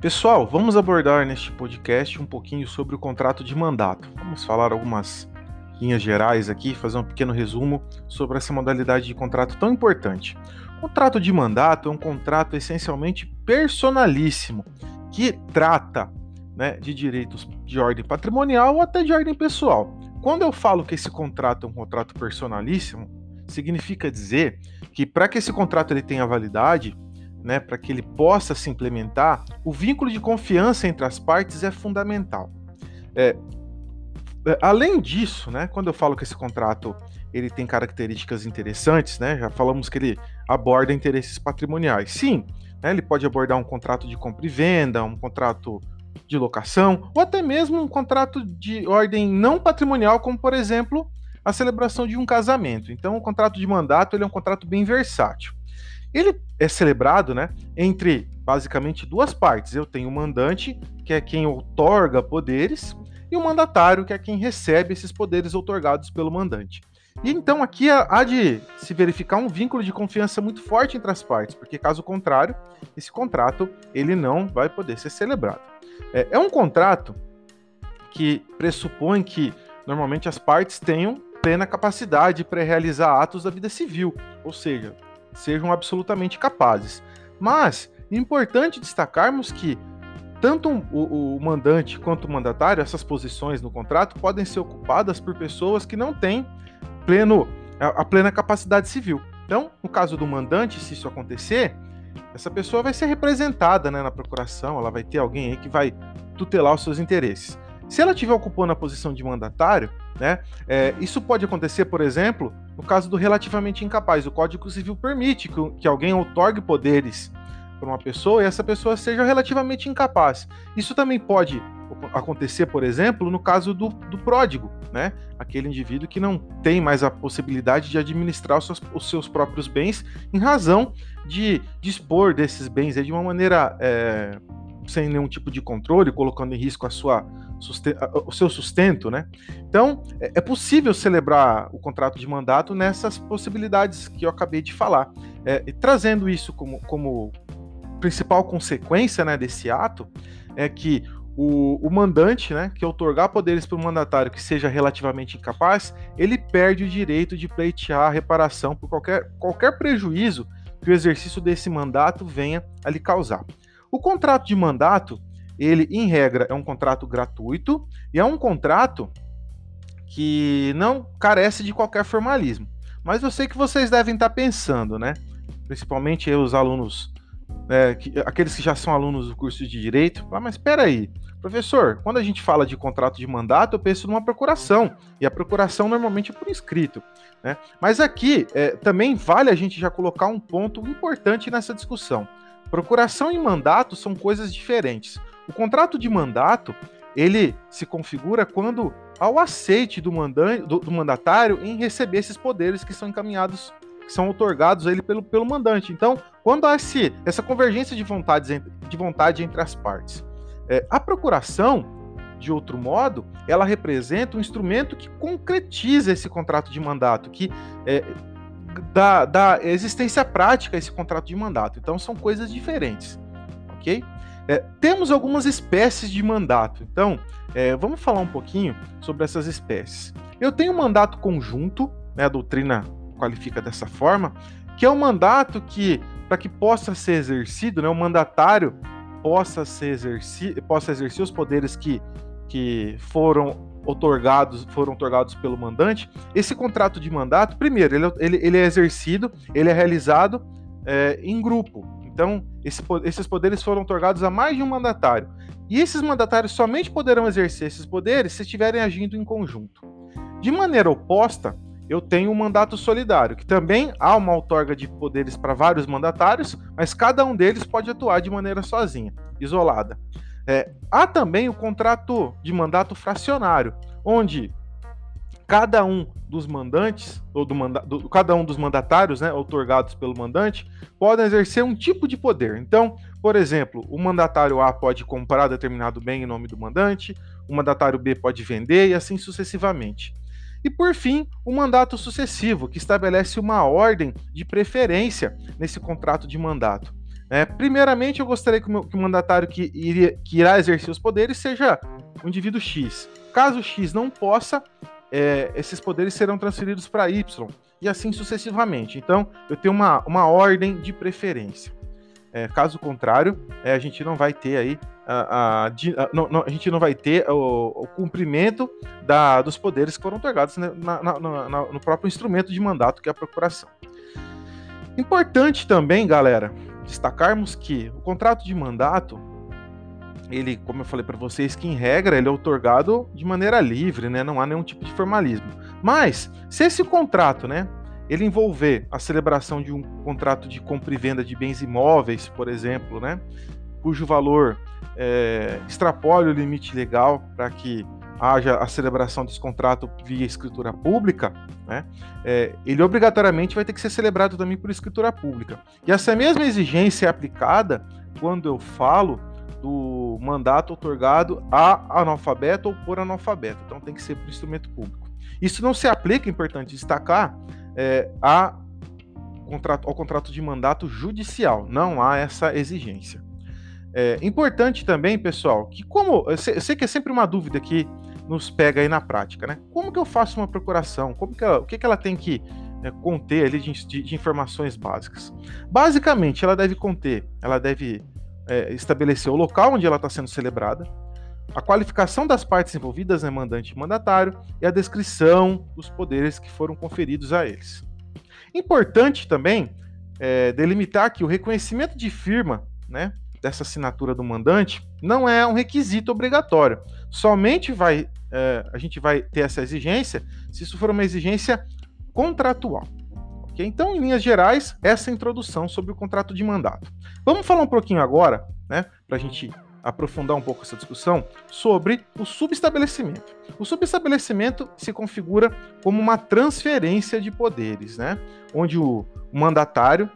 Pessoal, vamos abordar neste podcast um pouquinho sobre o contrato de mandato. Vamos falar algumas linhas gerais aqui, fazer um pequeno resumo sobre essa modalidade de contrato tão importante. O contrato de mandato é um contrato essencialmente personalíssimo que trata né, de direitos de ordem patrimonial ou até de ordem pessoal. Quando eu falo que esse contrato é um contrato personalíssimo, significa dizer que para que esse contrato ele tenha validade, né, para que ele possa se implementar, o vínculo de confiança entre as partes é fundamental. É, é, além disso, né, quando eu falo que esse contrato ele tem características interessantes, né, já falamos que ele aborda interesses patrimoniais. Sim, né, ele pode abordar um contrato de compra e venda, um contrato de locação, ou até mesmo um contrato de ordem não patrimonial, como por exemplo a celebração de um casamento. Então, o contrato de mandato ele é um contrato bem versátil. Ele é celebrado né, entre basicamente duas partes. Eu tenho o mandante, que é quem outorga poderes, e o mandatário, que é quem recebe esses poderes outorgados pelo mandante. E então aqui há de se verificar um vínculo de confiança muito forte entre as partes, porque caso contrário, esse contrato ele não vai poder ser celebrado. É, é um contrato que pressupõe que normalmente as partes tenham plena capacidade para realizar atos da vida civil, ou seja, sejam absolutamente capazes. Mas é importante destacarmos que tanto o, o, mandante quanto o mandatário, essas posições no contrato podem ser ocupadas por pessoas que não têm pleno, a, a plena capacidade civil. Então, no caso do mandante, se isso acontecer, essa pessoa vai ser representada né, na procuração, ela vai ter alguém aí que vai tutelar os seus interesses. Se ela estiver ocupando a posição de mandatário, né, é, isso pode acontecer, por exemplo, no caso do relativamente incapaz. O Código Civil permite que, que alguém outorgue poderes para uma pessoa e essa pessoa seja relativamente incapaz. Isso também pode acontecer, por exemplo, no caso do, do pródigo, né? Aquele indivíduo que não tem mais a possibilidade de administrar os seus, os seus próprios bens em razão de dispor desses bens de uma maneira é, sem nenhum tipo de controle, colocando em risco a sua, o seu sustento, né? Então, é, é possível celebrar o contrato de mandato nessas possibilidades que eu acabei de falar. É, e trazendo isso como, como principal consequência né, desse ato, é que o, o mandante, né, que otorgar poderes para o mandatário que seja relativamente incapaz, ele perde o direito de pleitear a reparação por qualquer, qualquer prejuízo que o exercício desse mandato venha a lhe causar. O contrato de mandato ele, em regra, é um contrato gratuito e é um contrato que não carece de qualquer formalismo. Mas eu sei que vocês devem estar pensando, né? Principalmente os alunos, é, que, aqueles que já são alunos do curso de Direito. Ah, mas espera aí, professor, quando a gente fala de contrato de mandato, eu penso numa procuração. E a procuração normalmente é por escrito. Né? Mas aqui é, também vale a gente já colocar um ponto importante nessa discussão. Procuração e mandato são coisas diferentes. O contrato de mandato, ele se configura quando ao aceite do, mandante, do, do mandatário em receber esses poderes que são encaminhados, que são otorgados a ele pelo, pelo mandante. Então, quando há esse, essa convergência de, vontades, de vontade entre as partes. É, a procuração, de outro modo, ela representa um instrumento que concretiza esse contrato de mandato, que é, dá, dá existência prática esse contrato de mandato. Então, são coisas diferentes, ok? É, temos algumas espécies de mandato, então é, vamos falar um pouquinho sobre essas espécies. Eu tenho um mandato conjunto, né, a doutrina qualifica dessa forma, que é um mandato que, para que possa ser exercido, né, o mandatário possa, ser exerci possa exercer os poderes que, que foram otorgados, foram otorgados pelo mandante, esse contrato de mandato, primeiro, ele, ele, ele é exercido, ele é realizado é, em grupo. Então, esse, esses poderes foram otorgados a mais de um mandatário. E esses mandatários somente poderão exercer esses poderes se estiverem agindo em conjunto. De maneira oposta, eu tenho um mandato solidário, que também há uma outorga de poderes para vários mandatários, mas cada um deles pode atuar de maneira sozinha, isolada. É, há também o contrato de mandato fracionário, onde cada um dos mandantes, ou do, manda, do cada um dos mandatários, né, otorgados pelo mandante, podem exercer um tipo de poder. Então, por exemplo, o mandatário A pode comprar determinado bem em nome do mandante, o mandatário B pode vender e assim sucessivamente. E por fim, o mandato sucessivo, que estabelece uma ordem de preferência nesse contrato de mandato. É, primeiramente, eu gostaria que o, meu, que o mandatário que, iria, que irá exercer os poderes seja o indivíduo X. Caso X não possa, é, esses poderes serão transferidos para Y e assim sucessivamente. Então, eu tenho uma, uma ordem de preferência. É, caso contrário, é, a gente não vai ter aí a, a, a, não, não, a gente não vai ter o, o cumprimento da, dos poderes que foram otorgados né, na, na, na, no próprio instrumento de mandato que é a procuração. Importante também, galera, destacarmos que o contrato de mandato ele, como eu falei para vocês, que em regra ele é otorgado de maneira livre, né? Não há nenhum tipo de formalismo. Mas se esse contrato, né, ele envolver a celebração de um contrato de compra e venda de bens imóveis, por exemplo, né, cujo valor é, extrapole o limite legal para que haja a celebração desse contrato via escritura pública, né, é, ele obrigatoriamente vai ter que ser celebrado também por escritura pública. E essa mesma exigência é aplicada quando eu falo do mandato otorgado a analfabeto ou por analfabeto. Então tem que ser por instrumento público. Isso não se aplica, é importante destacar, é, a contrato, ao contrato de mandato judicial. Não há essa exigência. É importante também, pessoal, que como eu sei, eu sei, que é sempre uma dúvida que nos pega aí na prática, né? Como que eu faço uma procuração? Como que ela, o que, que ela tem que é, conter ali de, de, de, informações básicas? Basicamente, ela deve conter, ela deve é, estabelecer o local onde ela está sendo celebrada, a qualificação das partes envolvidas, né, mandante e mandatário, e a descrição dos poderes que foram conferidos a eles. Importante também é, delimitar que o reconhecimento de firma né, dessa assinatura do mandante não é um requisito obrigatório. Somente vai é, a gente vai ter essa exigência se isso for uma exigência contratual. Okay? Então, em linhas gerais, essa é introdução sobre o contrato de mandato. Vamos falar um pouquinho agora, né, para a gente aprofundar um pouco essa discussão, sobre o subestabelecimento. O subestabelecimento se configura como uma transferência de poderes, né, onde o mandatário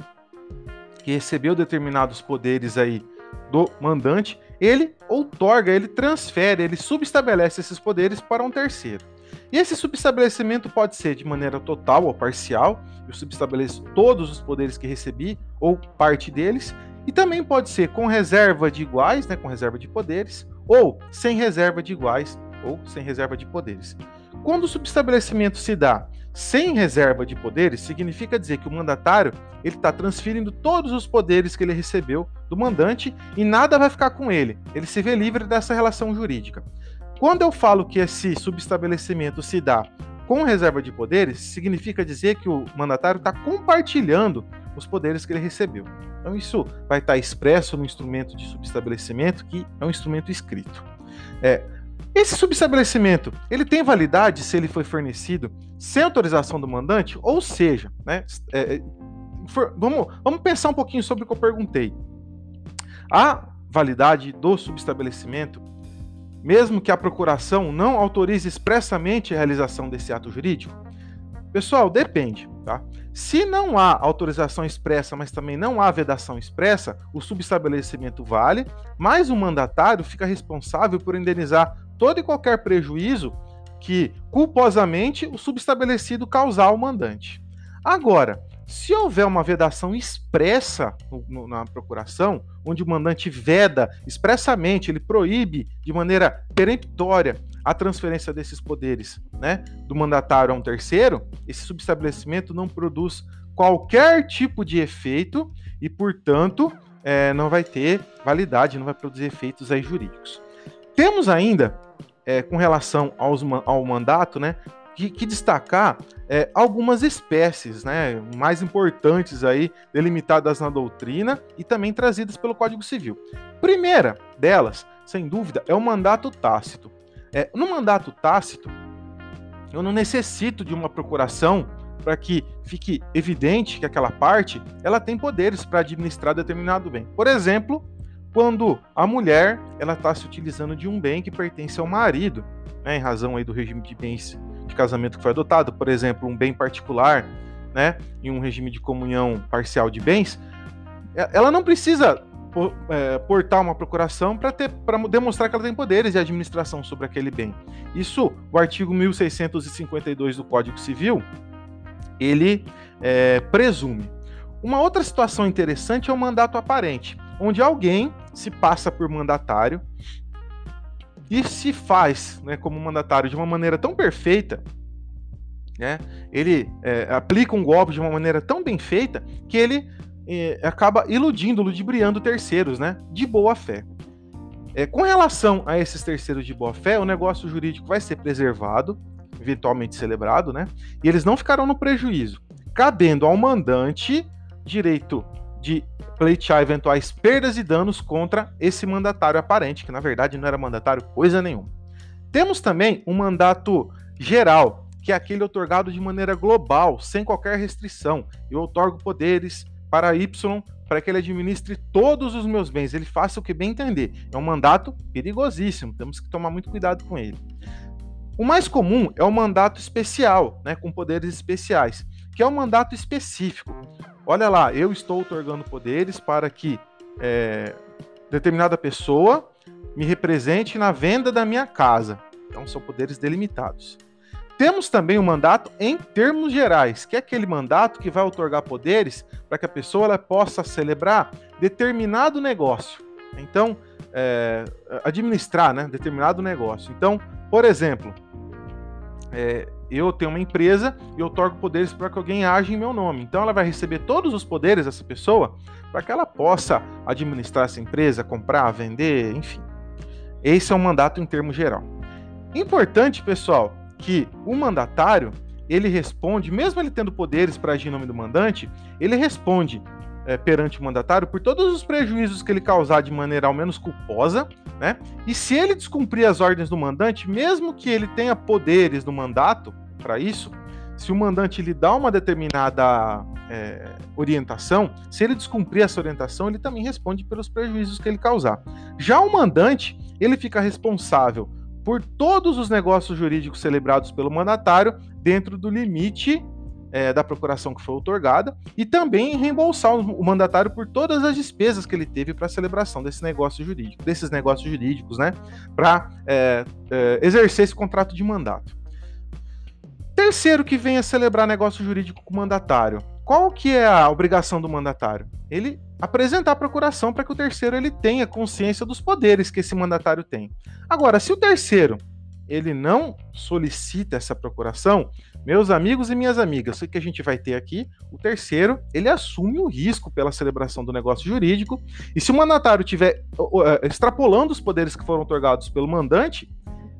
que recebeu determinados poderes aí do mandante, ele outorga, ele transfere, ele subestabelece esses poderes para um terceiro. E esse subestabelecimento pode ser de maneira total ou parcial, eu subestabeleço todos os poderes que recebi ou parte deles, e também pode ser com reserva de iguais, né, com reserva de poderes, ou sem reserva de iguais ou sem reserva de poderes. Quando o subestabelecimento se dá sem reserva de poderes, significa dizer que o mandatário ele está transferindo todos os poderes que ele recebeu do mandante e nada vai ficar com ele. Ele se vê livre dessa relação jurídica. Quando eu falo que esse subestabelecimento se dá com reserva de poderes, significa dizer que o mandatário está compartilhando os poderes que ele recebeu. Então, isso vai estar expresso no instrumento de subestabelecimento, que é um instrumento escrito. É, esse subestabelecimento, ele tem validade se ele foi fornecido sem autorização do mandante? Ou seja, né, é, é for, vamos, vamos pensar um pouquinho sobre o que eu perguntei. A validade do subestabelecimento, mesmo que a procuração não autorize expressamente a realização desse ato jurídico? Pessoal, depende, tá? Se não há autorização expressa, mas também não há vedação expressa, o subestabelecimento vale, mas o mandatário fica responsável por indenizar todo e qualquer prejuízo que culposamente o subestabelecido causar ao mandante. Agora, se houver uma vedação expressa no, no, na procuração, onde o mandante veda expressamente, ele proíbe de maneira peremptória a transferência desses poderes né, do mandatário a um terceiro, esse subestabelecimento não produz qualquer tipo de efeito e, portanto, é, não vai ter validade, não vai produzir efeitos aí jurídicos. Temos ainda, é, com relação aos, ao mandato, né, que, destacar é, algumas espécies né, mais importantes aí, delimitadas na doutrina e também trazidas pelo Código Civil. Primeira delas, sem dúvida, é o mandato tácito. É, no mandato tácito, eu não necessito de uma procuração para que fique evidente que aquela parte ela tem poderes para administrar determinado bem. Por exemplo, quando a mulher ela está se utilizando de um bem que pertence ao marido, né, em razão aí do regime de bens de casamento que foi adotado, por exemplo, um bem particular, né, em um regime de comunhão parcial de bens, ela não precisa é, portar uma procuração para demonstrar que ela tem poderes de administração sobre aquele bem. Isso, o artigo 1652 do Código Civil, ele é, presume. Uma outra situação interessante é o mandato aparente, onde alguém se passa por mandatário e se faz né, como mandatário de uma maneira tão perfeita, né, ele é, aplica um golpe de uma maneira tão bem feita que ele é, acaba iludindo, ludibriando terceiros, né, de boa fé. É, com relação a esses terceiros de boa fé, o negócio jurídico vai ser preservado, eventualmente celebrado, né? E eles não ficarão no prejuízo, cabendo ao mandante direito de pleitear eventuais perdas e danos contra esse mandatário aparente, que na verdade não era mandatário coisa nenhuma. Temos também um mandato geral, que é aquele otorgado de maneira global, sem qualquer restrição. Eu otorgo poderes para Y para que ele administre todos os meus bens, ele faça o que bem entender. É um mandato perigosíssimo, temos que tomar muito cuidado com ele. O mais comum é o mandato especial, né, com poderes especiais, que é um mandato específico. Olha lá, eu estou otorgando poderes para que é, determinada pessoa me represente na venda da minha casa. Então são poderes delimitados. Temos também o um mandato em termos gerais, que é aquele mandato que vai otorgar poderes para que a pessoa ela possa celebrar determinado negócio. Então, é, administrar né, determinado negócio. Então, por exemplo, é, eu tenho uma empresa e eu otorgo poderes para que alguém age em meu nome. Então, ela vai receber todos os poderes dessa pessoa para que ela possa administrar essa empresa, comprar, vender, enfim. Esse é um mandato em termos geral. Importante, pessoal, que o mandatário ele responde, mesmo ele tendo poderes para agir em nome do mandante, ele responde é, perante o mandatário por todos os prejuízos que ele causar de maneira ao menos culposa, né? E se ele descumprir as ordens do mandante, mesmo que ele tenha poderes no mandato para isso, se o mandante lhe dá uma determinada é, orientação, se ele descumprir essa orientação, ele também responde pelos prejuízos que ele causar. Já o mandante, ele fica responsável por todos os negócios jurídicos celebrados pelo mandatário dentro do limite é, da procuração que foi otorgada e também reembolsar o mandatário por todas as despesas que ele teve para a celebração desse negócio jurídico, desses negócios jurídicos, né, para é, é, exercer esse contrato de mandato. Terceiro que vem a celebrar negócio jurídico com o mandatário. Qual que é a obrigação do mandatário? Ele apresentar a procuração para que o terceiro ele tenha consciência dos poderes que esse mandatário tem. Agora, se o terceiro ele não solicita essa procuração, meus amigos e minhas amigas, o que a gente vai ter aqui? O terceiro, ele assume o risco pela celebração do negócio jurídico, e se o mandatário estiver uh, extrapolando os poderes que foram otorgados pelo mandante,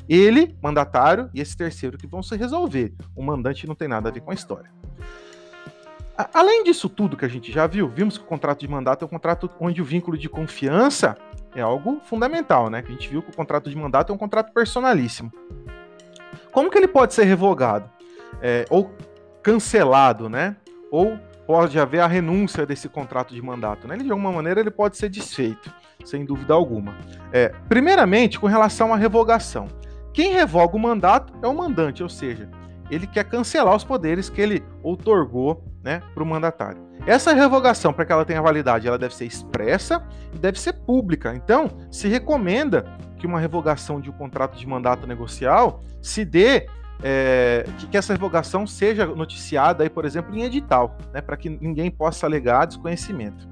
ele, mandatário, e esse terceiro que vão se resolver. O mandante não tem nada a ver com a história. Além disso tudo que a gente já viu, vimos que o contrato de mandato é um contrato onde o vínculo de confiança é algo fundamental, né? Que a gente viu que o contrato de mandato é um contrato personalíssimo. Como que ele pode ser revogado? É, ou cancelado, né? Ou pode haver a renúncia desse contrato de mandato, né? Ele, de alguma maneira ele pode ser desfeito, sem dúvida alguma. É, primeiramente, com relação à revogação. Quem revoga o mandato é o mandante, ou seja, ele quer cancelar os poderes que ele outorgou né, para o mandatário. Essa revogação, para que ela tenha validade, ela deve ser expressa e deve ser pública. Então, se recomenda que uma revogação de um contrato de mandato negocial se dê é, que, que, essa revogação seja noticiada, aí, por exemplo, em edital, né, para que ninguém possa alegar desconhecimento.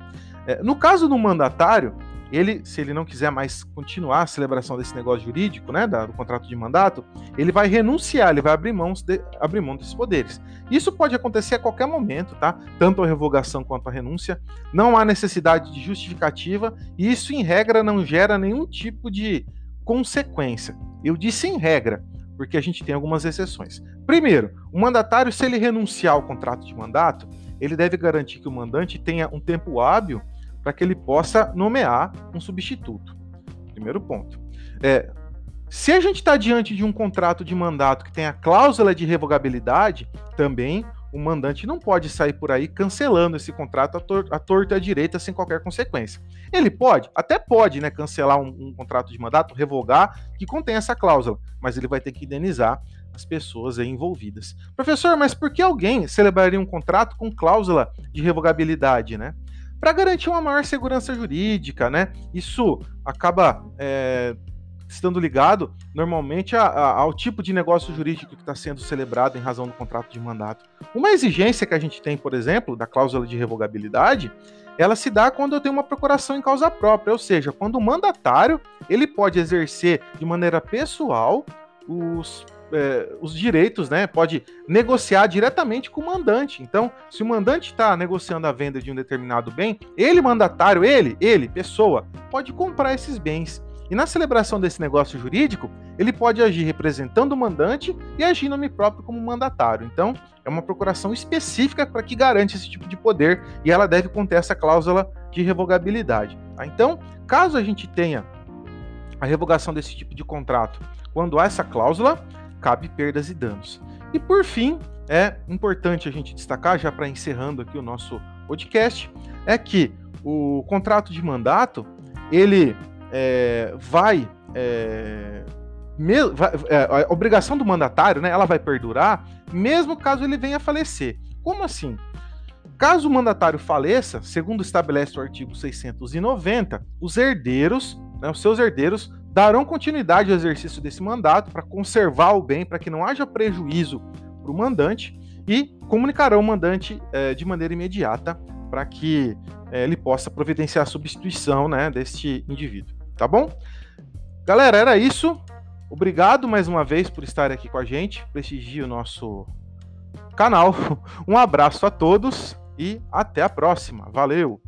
É, no caso do mandatário, ele, se ele não quiser mais continuar a celebração desse negócio jurídico, né, do contrato de mandato, ele vai renunciar, ele vai abrir, mãos de, abrir mão desses poderes. Isso pode acontecer a qualquer momento, tá? Tanto a revogação quanto a renúncia. Não há necessidade de justificativa e isso, em regra, não gera nenhum tipo de consequência. Eu disse em regra, porque a gente tem algumas exceções. Primeiro, o mandatário, se ele renunciar ao contrato de mandato, ele deve garantir que o mandante tenha um tempo hábil para que ele possa nomear um substituto. Primeiro ponto. É, se a gente está diante de um contrato de mandato que tem a cláusula de revogabilidade, também o mandante não pode sair por aí cancelando esse contrato à, tor à torta à direita sem qualquer consequência. Ele pode, até pode, né, cancelar um, um, contrato de mandato, revogar, que contém essa cláusula, mas ele vai ter que indenizar as pessoas envolvidas. Professor, mas por que alguém celebraria um contrato com cláusula de revogabilidade, né? Para garantir uma maior segurança jurídica, né? Isso acaba é, estando ligado normalmente a, a, ao tipo de negócio jurídico que está sendo celebrado em razão do contrato de mandato. Uma exigência que a gente tem, por exemplo, da cláusula de revogabilidade, ela se dá quando eu tenho uma procuração em causa própria, ou seja, quando o mandatário ele pode exercer de maneira pessoal os é, os direitos, né? Pode negociar diretamente com o mandante. Então, se o mandante está negociando a venda de um determinado bem, ele, mandatário, ele, ele, pessoa, pode comprar esses bens. E na celebração desse negócio jurídico, ele pode agir representando o mandante e agir em nome próprio como mandatário. Então, é uma procuração específica para que garante esse tipo de poder e ela deve conter essa cláusula de revogabilidade. Tá? Então, caso a gente tenha a revogação desse tipo de contrato, quando há essa cláusula, cabe perdas e danos. E por fim, é importante a gente destacar, já para encerrando aqui o nosso podcast, é que o contrato de mandato ele é, vai, é, me, vai é, a obrigação do mandatário, né, ela vai perdurar mesmo caso ele venha a falecer. Como assim? Caso o mandatário faleça, segundo estabelece o artigo 690, os herdeiros, né, os seus herdeiros darão continuidade ao exercício desse mandato para conservar o bem, para que não haja prejuízo para o mandante e comunicarão o mandante é, de maneira imediata para que é, ele possa providenciar a substituição né, deste indivíduo. Tá bom? Galera, era isso. Obrigado mais uma vez por estar aqui com a gente. Prestigie o nosso canal. Um abraço a todos e até a próxima. Valeu!